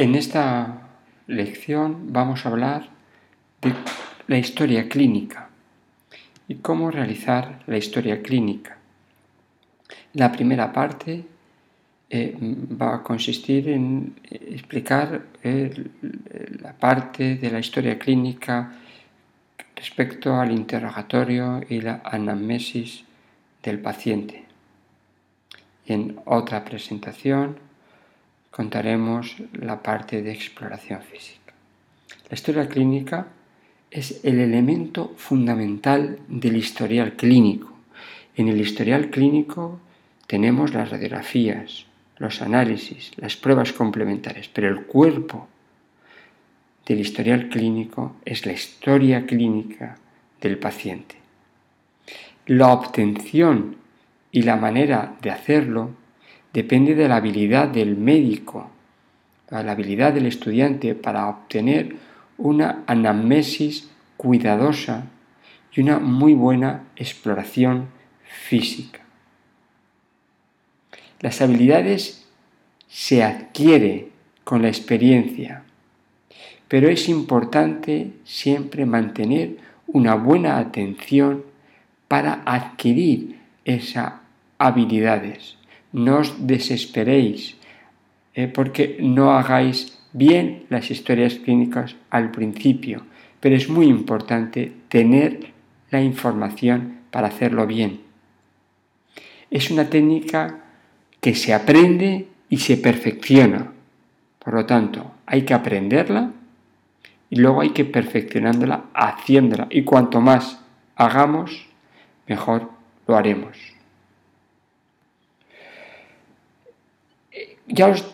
En esta lección vamos a hablar de la historia clínica y cómo realizar la historia clínica. La primera parte eh, va a consistir en explicar eh, la parte de la historia clínica respecto al interrogatorio y la anamnesis del paciente. En otra presentación contaremos la parte de exploración física. La historia clínica es el elemento fundamental del historial clínico. En el historial clínico tenemos las radiografías, los análisis, las pruebas complementarias, pero el cuerpo del historial clínico es la historia clínica del paciente. La obtención y la manera de hacerlo depende de la habilidad del médico, de la habilidad del estudiante para obtener una anamnesis cuidadosa y una muy buena exploración física. Las habilidades se adquiere con la experiencia, pero es importante siempre mantener una buena atención para adquirir esas habilidades. No os desesperéis eh, porque no hagáis bien las historias clínicas al principio, pero es muy importante tener la información para hacerlo bien. Es una técnica que se aprende y se perfecciona. Por lo tanto, hay que aprenderla y luego hay que perfeccionándola haciéndola. Y cuanto más hagamos, mejor lo haremos. Ya os,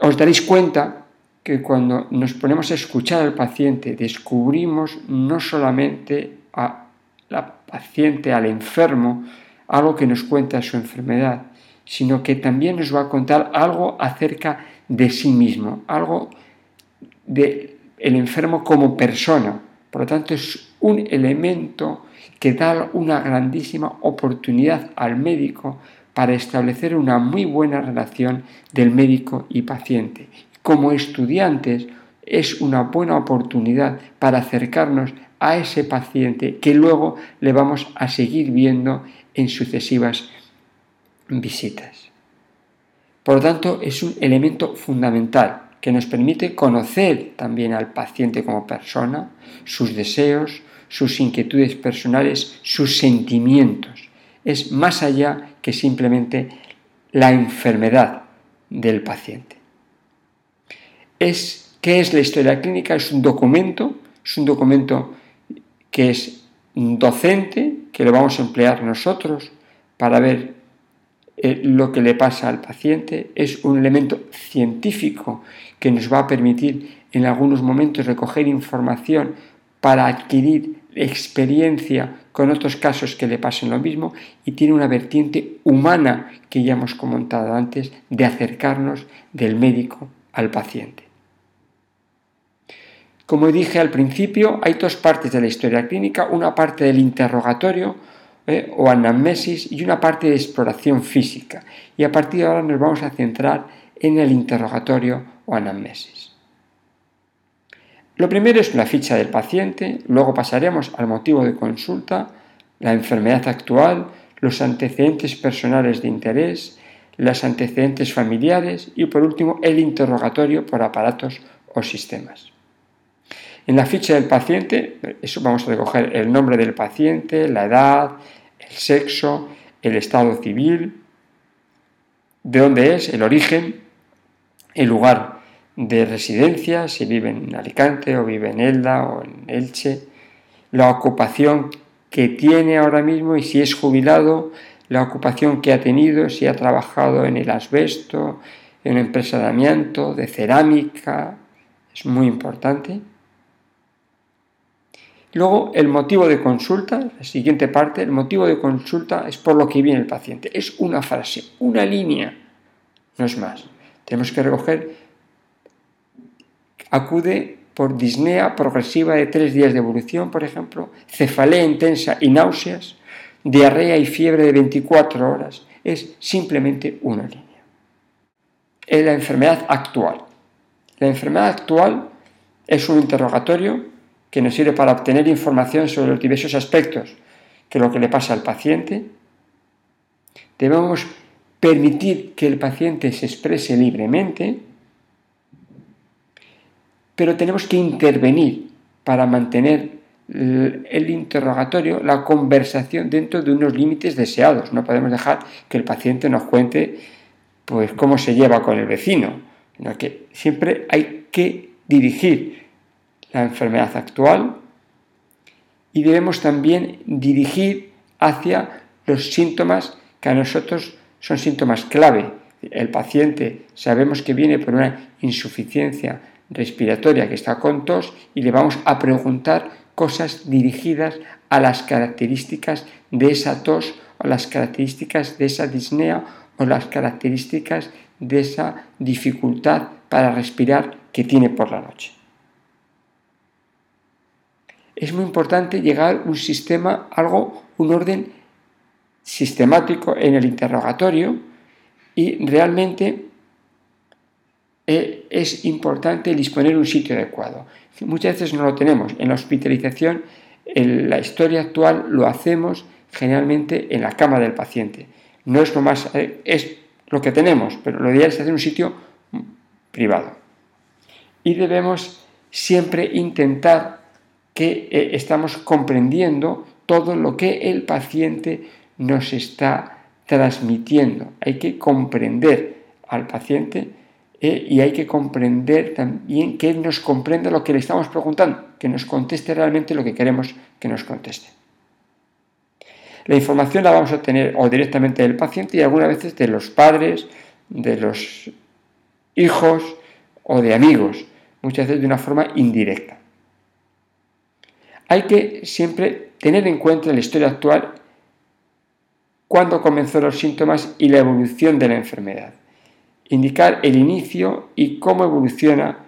os daréis cuenta que cuando nos ponemos a escuchar al paciente descubrimos no solamente a la paciente, al enfermo, algo que nos cuenta su enfermedad, sino que también nos va a contar algo acerca de sí mismo, algo del el enfermo como persona. Por lo tanto, es un elemento que da una grandísima oportunidad al médico para establecer una muy buena relación del médico y paciente. Como estudiantes, es una buena oportunidad para acercarnos a ese paciente que luego le vamos a seguir viendo en sucesivas visitas. Por lo tanto, es un elemento fundamental que nos permite conocer también al paciente como persona, sus deseos, sus inquietudes personales, sus sentimientos. Es más allá que simplemente la enfermedad del paciente. Es, ¿Qué es la historia clínica? Es un documento, es un documento que es docente, que lo vamos a emplear nosotros para ver eh, lo que le pasa al paciente, es un elemento científico que nos va a permitir en algunos momentos recoger información para adquirir experiencia con otros casos que le pasen lo mismo y tiene una vertiente humana que ya hemos comentado antes de acercarnos del médico al paciente. Como dije al principio, hay dos partes de la historia clínica, una parte del interrogatorio eh, o anamnesis y una parte de exploración física. Y a partir de ahora nos vamos a centrar en el interrogatorio o anamnesis. Lo primero es la ficha del paciente, luego pasaremos al motivo de consulta, la enfermedad actual, los antecedentes personales de interés, los antecedentes familiares y por último el interrogatorio por aparatos o sistemas. En la ficha del paciente, eso vamos a recoger el nombre del paciente, la edad, el sexo, el estado civil, de dónde es, el origen, el lugar de residencia, si vive en Alicante o vive en Elda o en Elche, la ocupación que tiene ahora mismo y si es jubilado, la ocupación que ha tenido, si ha trabajado en el asbesto, en una empresa de amianto, de cerámica, es muy importante. Luego, el motivo de consulta, la siguiente parte, el motivo de consulta es por lo que viene el paciente. Es una frase, una línea, no es más. Tenemos que recoger, acude por disnea progresiva de tres días de evolución, por ejemplo, cefalea intensa y náuseas, diarrea y fiebre de 24 horas. Es simplemente una línea. en la enfermedad actual. La enfermedad actual es un interrogatorio que nos sirve para obtener información sobre los diversos aspectos que lo que le pasa al paciente. Debemos permitir que el paciente se exprese libremente, pero tenemos que intervenir para mantener el interrogatorio, la conversación dentro de unos límites deseados. No podemos dejar que el paciente nos cuente pues cómo se lleva con el vecino, sino que siempre hay que dirigir la enfermedad actual y debemos también dirigir hacia los síntomas que a nosotros son síntomas clave. El paciente sabemos que viene por una insuficiencia respiratoria que está con tos y le vamos a preguntar cosas dirigidas a las características de esa tos o las características de esa disnea o las características de esa dificultad para respirar que tiene por la noche. Es muy importante llegar a un sistema, algo, un orden sistemático en el interrogatorio y realmente eh, es importante disponer un sitio adecuado. Muchas veces no lo tenemos. En la hospitalización, en la historia actual lo hacemos generalmente en la cama del paciente. No es lo más, eh, es lo que tenemos, pero lo ideal es hacer un sitio privado. Y debemos siempre intentar que eh, estamos comprendiendo todo lo que el paciente nos está transmitiendo. Hay que comprender al paciente eh, y hay que comprender también que nos comprenda lo que le estamos preguntando, que nos conteste realmente lo que queremos que nos conteste. La información la vamos a tener o directamente del paciente y algunas veces de los padres, de los hijos o de amigos, muchas veces de una forma indirecta. Hay que siempre tener en cuenta la historia actual cuándo comenzó los síntomas y la evolución de la enfermedad indicar el inicio y cómo evoluciona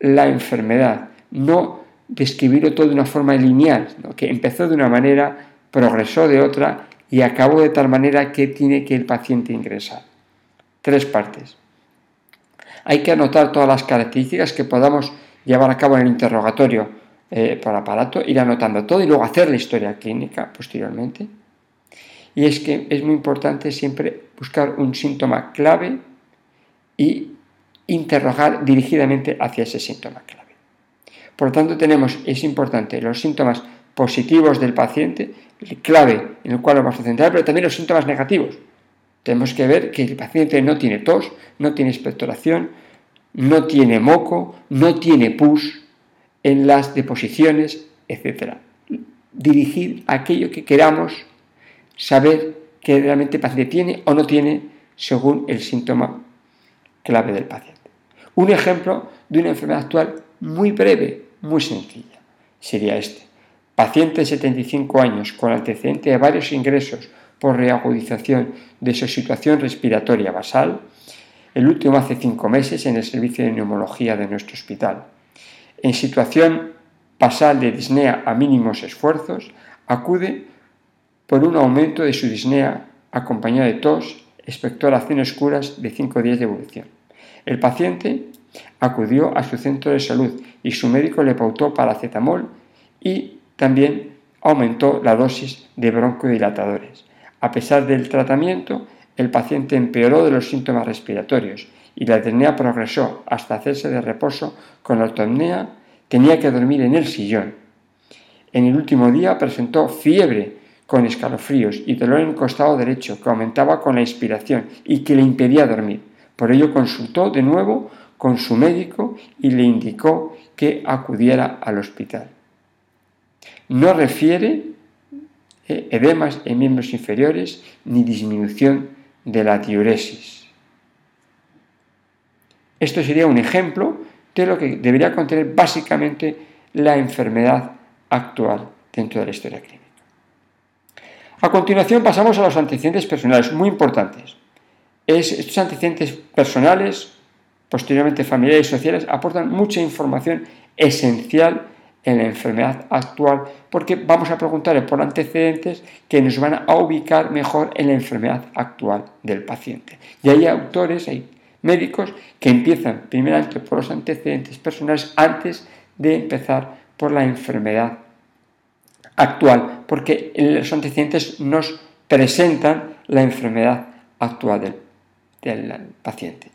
la enfermedad, no describirlo todo de una forma lineal, que empezó de una manera, progresó de otra y acabó de tal manera que tiene que el paciente ingresar. Tres partes. Hay que anotar todas las características que podamos llevar a cabo en el interrogatorio eh, por aparato, ir anotando todo y luego hacer la historia clínica posteriormente. Y es que es muy importante siempre buscar un síntoma clave y interrogar dirigidamente hacia ese síntoma clave. Por lo tanto, tenemos, es importante, los síntomas positivos del paciente, clave en el cual vamos a centrar, pero también los síntomas negativos. Tenemos que ver que el paciente no tiene tos, no tiene expectoración, no tiene moco, no tiene pus en las deposiciones, etc. Dirigir aquello que queramos saber que realmente el paciente tiene o no tiene según el síntoma clave del paciente. Un ejemplo de una enfermedad actual muy breve, muy sencilla, sería este. Paciente de 75 años con antecedente de varios ingresos por reagudización de su situación respiratoria basal, el último hace cinco meses en el servicio de neumología de nuestro hospital. En situación basal de disnea a mínimos esfuerzos, acude por un aumento de su disnea acompañado de tos, expectoraciones curas de 5 días de evolución. El paciente acudió a su centro de salud y su médico le pautó paracetamol y también aumentó la dosis de broncodilatadores. A pesar del tratamiento, el paciente empeoró de los síntomas respiratorios y la disnea progresó hasta hacerse de reposo con la tenía que dormir en el sillón. En el último día presentó fiebre con escalofríos y dolor en el costado derecho que aumentaba con la inspiración y que le impedía dormir. Por ello consultó de nuevo con su médico y le indicó que acudiera al hospital. No refiere eh, edemas en miembros inferiores ni disminución de la diuresis. Esto sería un ejemplo de lo que debería contener básicamente la enfermedad actual dentro de la historia clínica. A continuación pasamos a los antecedentes personales, muy importantes. estos antecedentes personales, posteriormente familiares y sociales, aportan mucha información esencial en la enfermedad actual porque vamos a preguntarle por antecedentes que nos van a ubicar mejor en la enfermedad actual del paciente. Y hay autores, hay médicos que empiezan primeramente por los antecedentes personales antes de empezar por la enfermedad actual, porque los antecedentes nos presentan la enfermedad actual del, paciente.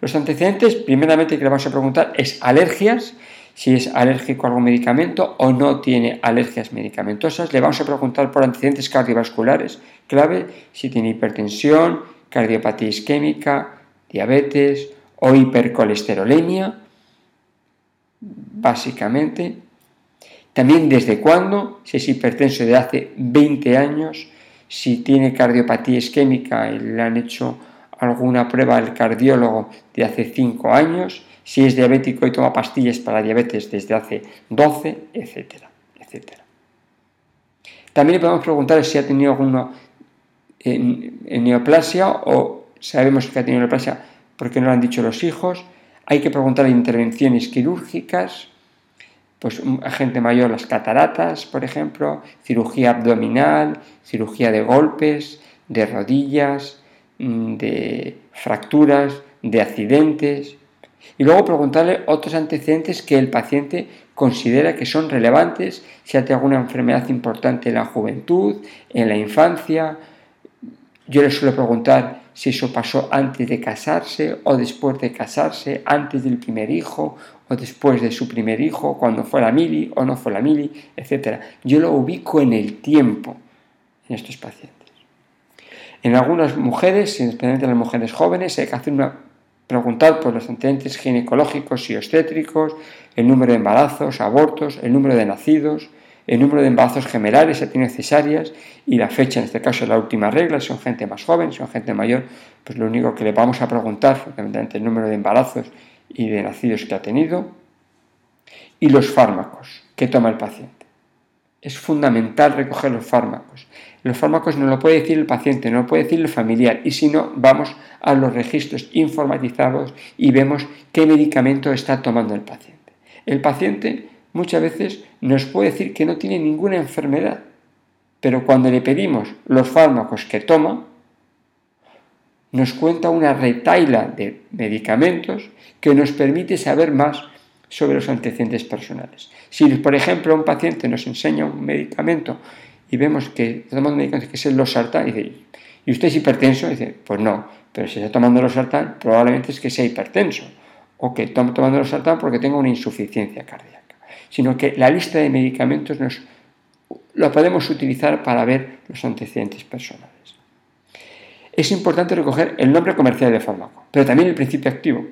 Los antecedentes, primeramente que le vamos a preguntar es alergias, si es alérgico a algún medicamento o no tiene alergias medicamentosas. Le vamos a preguntar por antecedentes cardiovasculares, clave, si tiene hipertensión, cardiopatía isquémica, diabetes o hipercolesterolemia, básicamente. También desde cuándo, si es hipertenso de hace 20 años, si tiene cardiopatía isquémica y le han hecho alguna prueba al cardiólogo de hace 5 años, si es diabético y toma pastillas para diabetes desde hace 12, etcétera, etcétera. También le podemos preguntar si ha tenido alguna neoplasia o sabemos que ha tenido neoplasia porque no lo han dicho los hijos. Hay que preguntar intervenciones quirúrgicas, pues gente mayor las cataratas, por ejemplo, cirugía abdominal, cirugía de golpes, de rodillas, mm, de fracturas, de accidentes. Y luego preguntarle otros antecedentes que el paciente considera que son relevantes, si ha tenido alguna enfermedad importante en la juventud, en la infancia. Yo le suelo preguntar si eso pasó antes de casarse o después de casarse, antes del primer hijo o después de su primer hijo, cuando fue la mili o no fue la mili, etc. Yo lo ubico en el tiempo en estos pacientes. En algunas mujeres, especialmente en las mujeres jóvenes, hay que hacer una, preguntar por los antecedentes ginecológicos y obstétricos, el número de embarazos, abortos, el número de nacidos, el número de embarazos gemelales, si tiene necesarias y la fecha, en este caso la última regla, si son gente más joven, si son gente mayor, pues lo único que le vamos a preguntar, fundamentalmente el número de embarazos y de nacidos que ha tenido, y los fármacos que toma el paciente. Es fundamental recoger los fármacos. Los fármacos no lo puede decir el paciente, no lo puede decir el familiar, y si no, vamos a los registros informatizados y vemos qué medicamento está tomando el paciente. El paciente muchas veces nos puede decir que no tiene ninguna enfermedad, pero cuando le pedimos los fármacos que toma, nos cuenta una retaila de medicamentos que nos permite saber más sobre los antecedentes personales. Si, por ejemplo, un paciente nos enseña un medicamento y vemos que está tomando un medicamento que es el losartán, y dice, ¿y usted es hipertenso? Dice, pues no, pero si está tomando losartán, probablemente es que sea hipertenso, o que está tomando losartán porque tenga una insuficiencia cardíaca. Sino que la lista de medicamentos nos, lo podemos utilizar para ver los antecedentes personales es importante recoger el nombre comercial del fármaco, pero también el principio activo.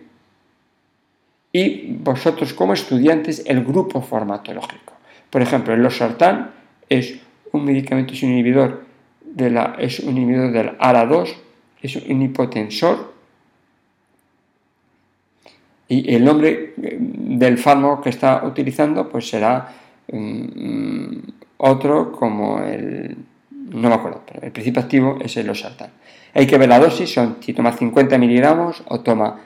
Y vosotros como estudiantes el grupo farmacológico. Por ejemplo, el losartán es un medicamento, es un inhibidor, de la, es un inhibidor del ARA2, es un hipotensor. Y el nombre eh, del fármaco que está utilizando pues será mm, otro como el... no me acuerdo, pero el principio activo es el losartán. Hay que ver la dosis, son si toma 50 miligramos o toma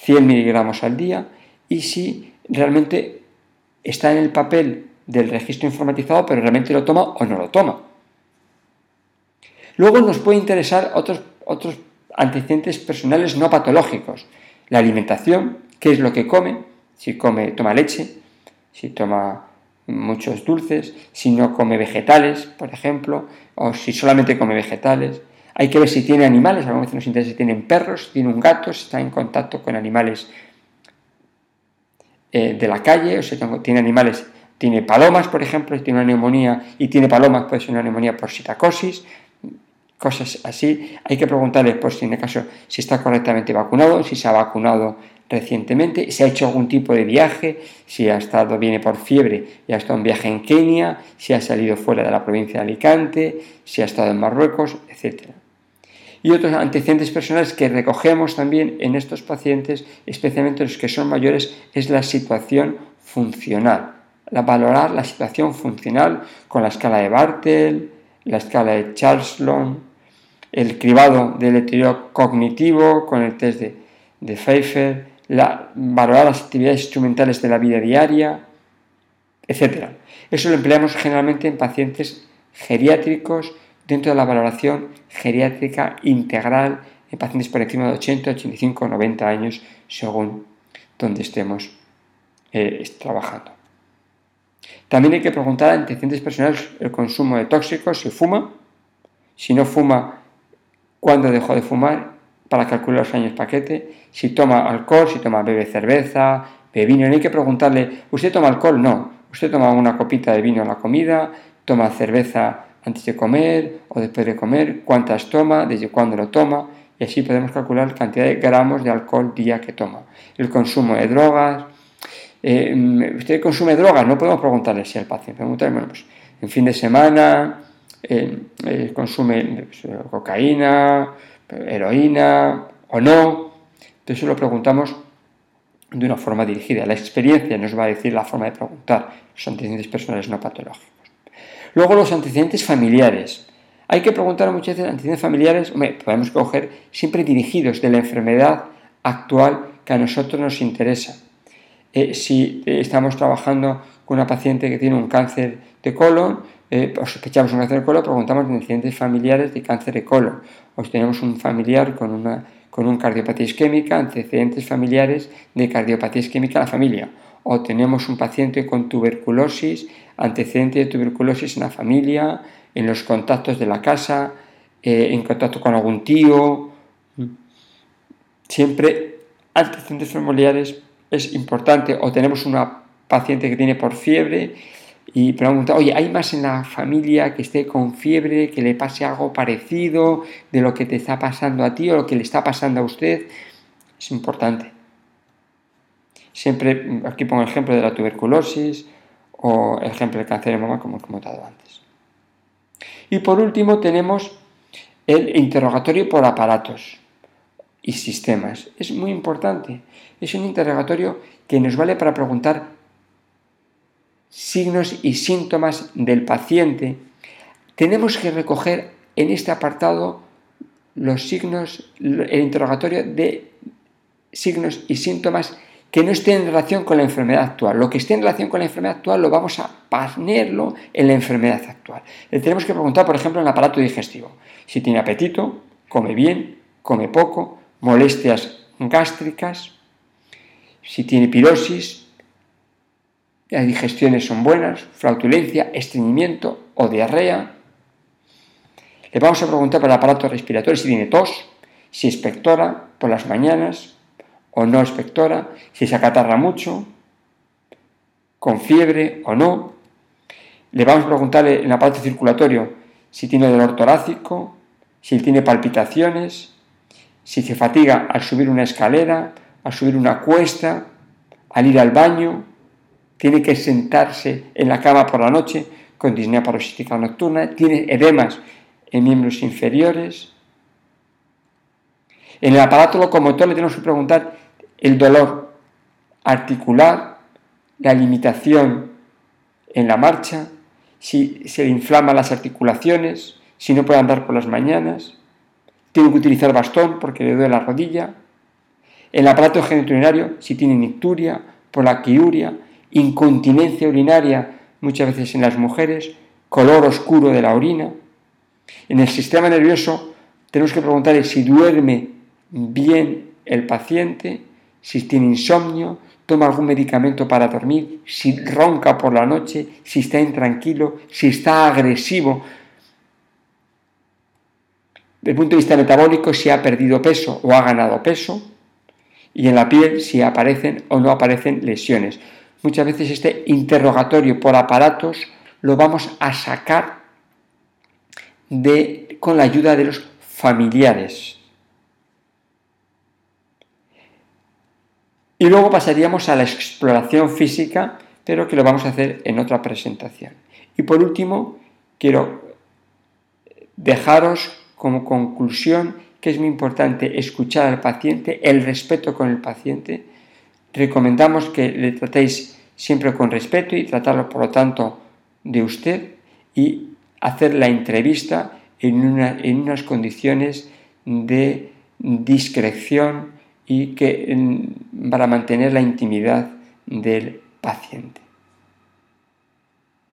100 miligramos al día y si realmente está en el papel del registro informatizado, pero realmente lo toma o no lo toma. Luego nos puede interesar otros, otros antecedentes personales no patológicos. La alimentación, qué es lo que come, si come, toma leche, si toma muchos dulces, si no come vegetales, por ejemplo, o si solamente come vegetales, hay que ver si tiene animales, algunas veces nos interesa si tienen perros, si tiene un gato, si está en contacto con animales eh, de la calle, o si tiene animales, tiene palomas, por ejemplo, si tiene una neumonía y tiene palomas, puede ser una neumonía por citacosis, cosas así. Hay que preguntarle, por si en el caso, si está correctamente vacunado, si se ha vacunado recientemente, si ha hecho algún tipo de viaje, si ha estado, viene por fiebre y ha estado en viaje en Kenia, si ha salido fuera de la provincia de Alicante, si ha estado en Marruecos, etc y otros antecedentes personales que recogemos también en estos pacientes, especialmente los que son mayores, es la situación funcional. La valorar la situación funcional con la escala de Bartel, la escala de Charlson, el cribado del deterioro cognitivo con el test de, de Pfeiffer, la, valorar las actividades instrumentales de la vida diaria, etc. Eso lo empleamos generalmente en pacientes geriátricos dentro de la valoración geriátrica integral en pacientes por encima de 80, 85, 90 años, según donde estemos eh, trabajando. También hay que preguntar a antecedentes personales el consumo de tóxicos, si fuma, si no fuma, cuándo dejó de fumar, para calcular los años paquete, si toma alcohol, si toma bebe cerveza, bebe vino. No hay que preguntarle, ¿usted toma alcohol? No. Usted toma una copita de vino en la comida, toma cerveza antes de comer o después de comer, cuántas toma, desde cuándo lo toma, y así podemos calcular la cantidad de gramos de alcohol día que toma. El consumo de drogas. Eh, ¿Usted consume drogas? No podemos preguntarle si al paciente. Preguntarle, bueno, pues en fin de semana eh, eh, consume pues, cocaína, heroína o no. Entonces lo preguntamos de una forma dirigida. La experiencia nos va a decir la forma de preguntar los antecedentes personales no patológicos. Luego los antecedentes familiares. Hay que preguntar muchas veces antecedentes familiares, podemos coger siempre dirigidos de la enfermedad actual que a nosotros nos interesa. Eh, si eh, estamos trabajando con una paciente que tiene un cáncer de colon, eh, sospechamos un cáncer de colon, preguntamos antecedentes familiares de cáncer de colon. O tenemos un familiar con una con un cardiopatía isquémica, antecedentes familiares de cardiopatía isquémica en la familia. O tenemos un paciente con tuberculosis, antecedente de tuberculosis en la familia, en los contactos de la casa, eh, en contacto con algún tío. Siempre antecedentes familiares es importante. O tenemos una paciente que tiene por fiebre y pregunta, oye, ¿hay más en la familia que esté con fiebre, que le pase algo parecido de lo que te está pasando a ti o lo que le está pasando a usted? Es importante. Siempre, aquí pongo el ejemplo de la tuberculosis o el ejemplo del cáncer de mama, como he comentado antes. Y por último tenemos el interrogatorio por aparatos y sistemas. Es muy importante. Es un interrogatorio que nos vale para preguntar signos y síntomas del paciente, tenemos que recoger en este apartado los signos, el interrogatorio de signos y síntomas que no estén en relación con la enfermedad actual. Lo que esté en relación con la enfermedad actual lo vamos a ponerlo en la enfermedad actual. Le tenemos que preguntar, por ejemplo, en el aparato digestivo. Si tiene apetito, come bien, come poco, molestias gástricas, si tiene pirosis, las digestiones son buenas, flautulencia, estreñimiento o diarrea. Le vamos a preguntar por el aparato respiratorio si tiene tos, si expectora por las mañanas o no expectora, si se acatarra mucho, con fiebre o no. Le vamos a preguntar en el aparato circulatorio si tiene dolor torácico, si tiene palpitaciones, si se fatiga al subir una escalera, al subir una cuesta, al ir al baño, tiene que sentarse en la cama por la noche con disnea paroxística nocturna, tiene edemas en miembros inferiores. En el aparato locomotor le tenemos que preguntar el dolor articular, la limitación en la marcha, si se le inflaman las articulaciones, si no puede andar por las mañanas, tiene que utilizar bastón porque le duele la rodilla. El aparato genitourinario, si tiene nicturia, por la quiuria, incontinencia urinaria muchas veces en las mujeres, color oscuro de la orina. En el sistema nervioso tenemos que preguntarle si duerme bien el paciente, si tiene insomnio, toma algún medicamento para dormir, si ronca por la noche, si está intranquilo, si está agresivo. Desde el punto de vista metabólico, si ha perdido peso o ha ganado peso. Y en la piel, si aparecen o no aparecen lesiones muchas veces este interrogatorio por aparatos lo vamos a sacar de, con la ayuda de los familiares. Y luego pasaríamos a la exploración física, pero que lo vamos a hacer en otra presentación. Y por último, quiero dejaros como conclusión que es muy importante escuchar al paciente, el respeto con el paciente. Recomendamos que le tratéis siempre con respeto y tratarlo, por lo tanto, de usted y hacer la entrevista en, en unas condiciones de discreción y que para mantener la intimidad del paciente.